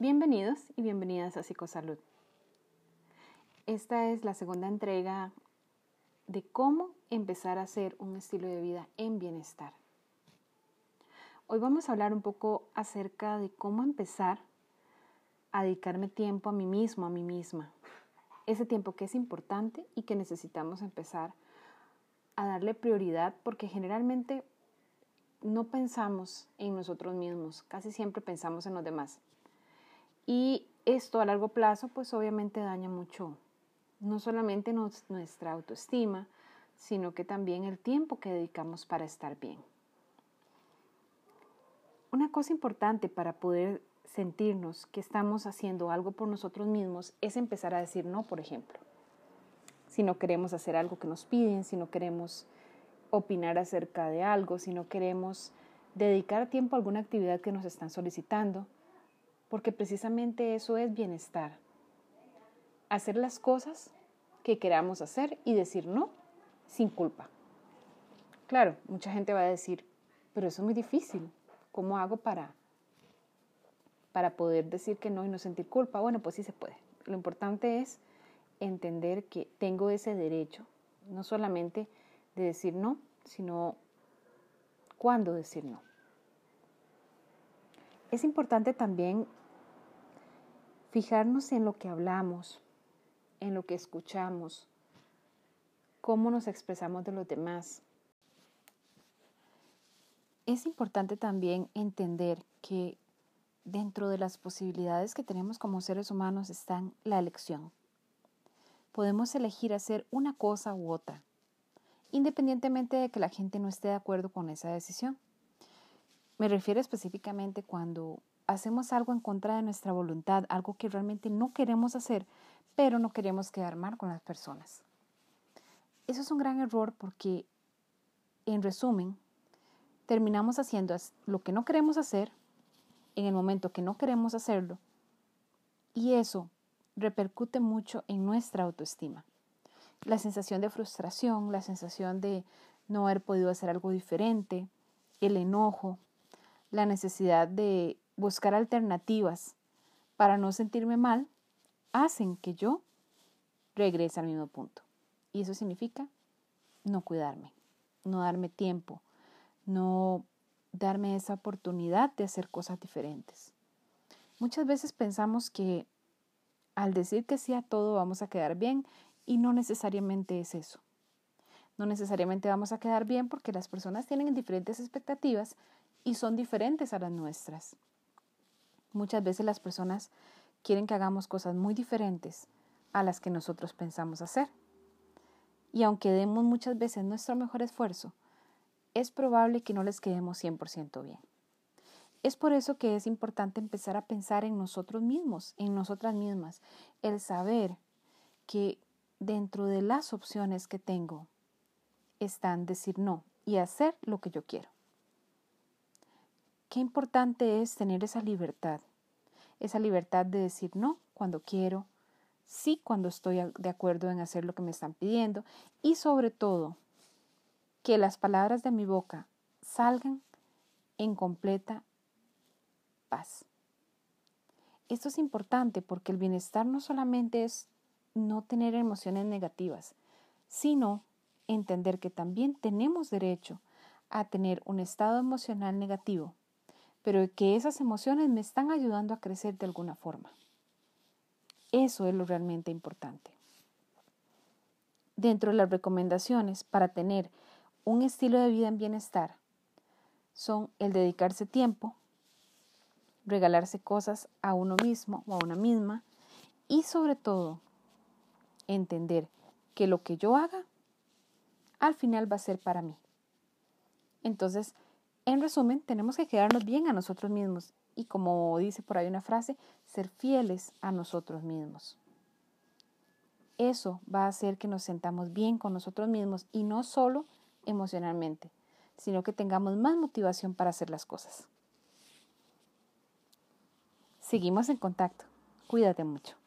Bienvenidos y bienvenidas a Psicosalud. Esta es la segunda entrega de cómo empezar a hacer un estilo de vida en bienestar. Hoy vamos a hablar un poco acerca de cómo empezar a dedicarme tiempo a mí mismo, a mí misma. Ese tiempo que es importante y que necesitamos empezar a darle prioridad porque generalmente no pensamos en nosotros mismos, casi siempre pensamos en los demás. Y esto a largo plazo pues obviamente daña mucho, no solamente nuestra autoestima, sino que también el tiempo que dedicamos para estar bien. Una cosa importante para poder sentirnos que estamos haciendo algo por nosotros mismos es empezar a decir no, por ejemplo. Si no queremos hacer algo que nos piden, si no queremos opinar acerca de algo, si no queremos dedicar tiempo a alguna actividad que nos están solicitando, porque precisamente eso es bienestar. Hacer las cosas que queramos hacer y decir no sin culpa. Claro, mucha gente va a decir, pero eso es muy difícil. ¿Cómo hago para, para poder decir que no y no sentir culpa? Bueno, pues sí se puede. Lo importante es entender que tengo ese derecho, no solamente de decir no, sino cuándo decir no. Es importante también fijarnos en lo que hablamos, en lo que escuchamos, cómo nos expresamos de los demás. Es importante también entender que dentro de las posibilidades que tenemos como seres humanos están la elección. Podemos elegir hacer una cosa u otra, independientemente de que la gente no esté de acuerdo con esa decisión. Me refiero específicamente cuando hacemos algo en contra de nuestra voluntad, algo que realmente no queremos hacer, pero no queremos quedar mal con las personas. Eso es un gran error porque, en resumen, terminamos haciendo lo que no queremos hacer en el momento que no queremos hacerlo y eso repercute mucho en nuestra autoestima. La sensación de frustración, la sensación de no haber podido hacer algo diferente, el enojo, la necesidad de buscar alternativas para no sentirme mal, hacen que yo regrese al mismo punto. Y eso significa no cuidarme, no darme tiempo, no darme esa oportunidad de hacer cosas diferentes. Muchas veces pensamos que al decir que sí a todo vamos a quedar bien y no necesariamente es eso. No necesariamente vamos a quedar bien porque las personas tienen diferentes expectativas y son diferentes a las nuestras. Muchas veces las personas quieren que hagamos cosas muy diferentes a las que nosotros pensamos hacer. Y aunque demos muchas veces nuestro mejor esfuerzo, es probable que no les quedemos 100% bien. Es por eso que es importante empezar a pensar en nosotros mismos, en nosotras mismas, el saber que dentro de las opciones que tengo están decir no y hacer lo que yo quiero. Qué importante es tener esa libertad, esa libertad de decir no cuando quiero, sí cuando estoy de acuerdo en hacer lo que me están pidiendo y sobre todo que las palabras de mi boca salgan en completa paz. Esto es importante porque el bienestar no solamente es no tener emociones negativas, sino entender que también tenemos derecho a tener un estado emocional negativo pero que esas emociones me están ayudando a crecer de alguna forma. Eso es lo realmente importante. Dentro de las recomendaciones para tener un estilo de vida en bienestar son el dedicarse tiempo, regalarse cosas a uno mismo o a una misma y sobre todo entender que lo que yo haga al final va a ser para mí. Entonces, en resumen, tenemos que quedarnos bien a nosotros mismos y como dice por ahí una frase, ser fieles a nosotros mismos. Eso va a hacer que nos sentamos bien con nosotros mismos y no solo emocionalmente, sino que tengamos más motivación para hacer las cosas. Seguimos en contacto. Cuídate mucho.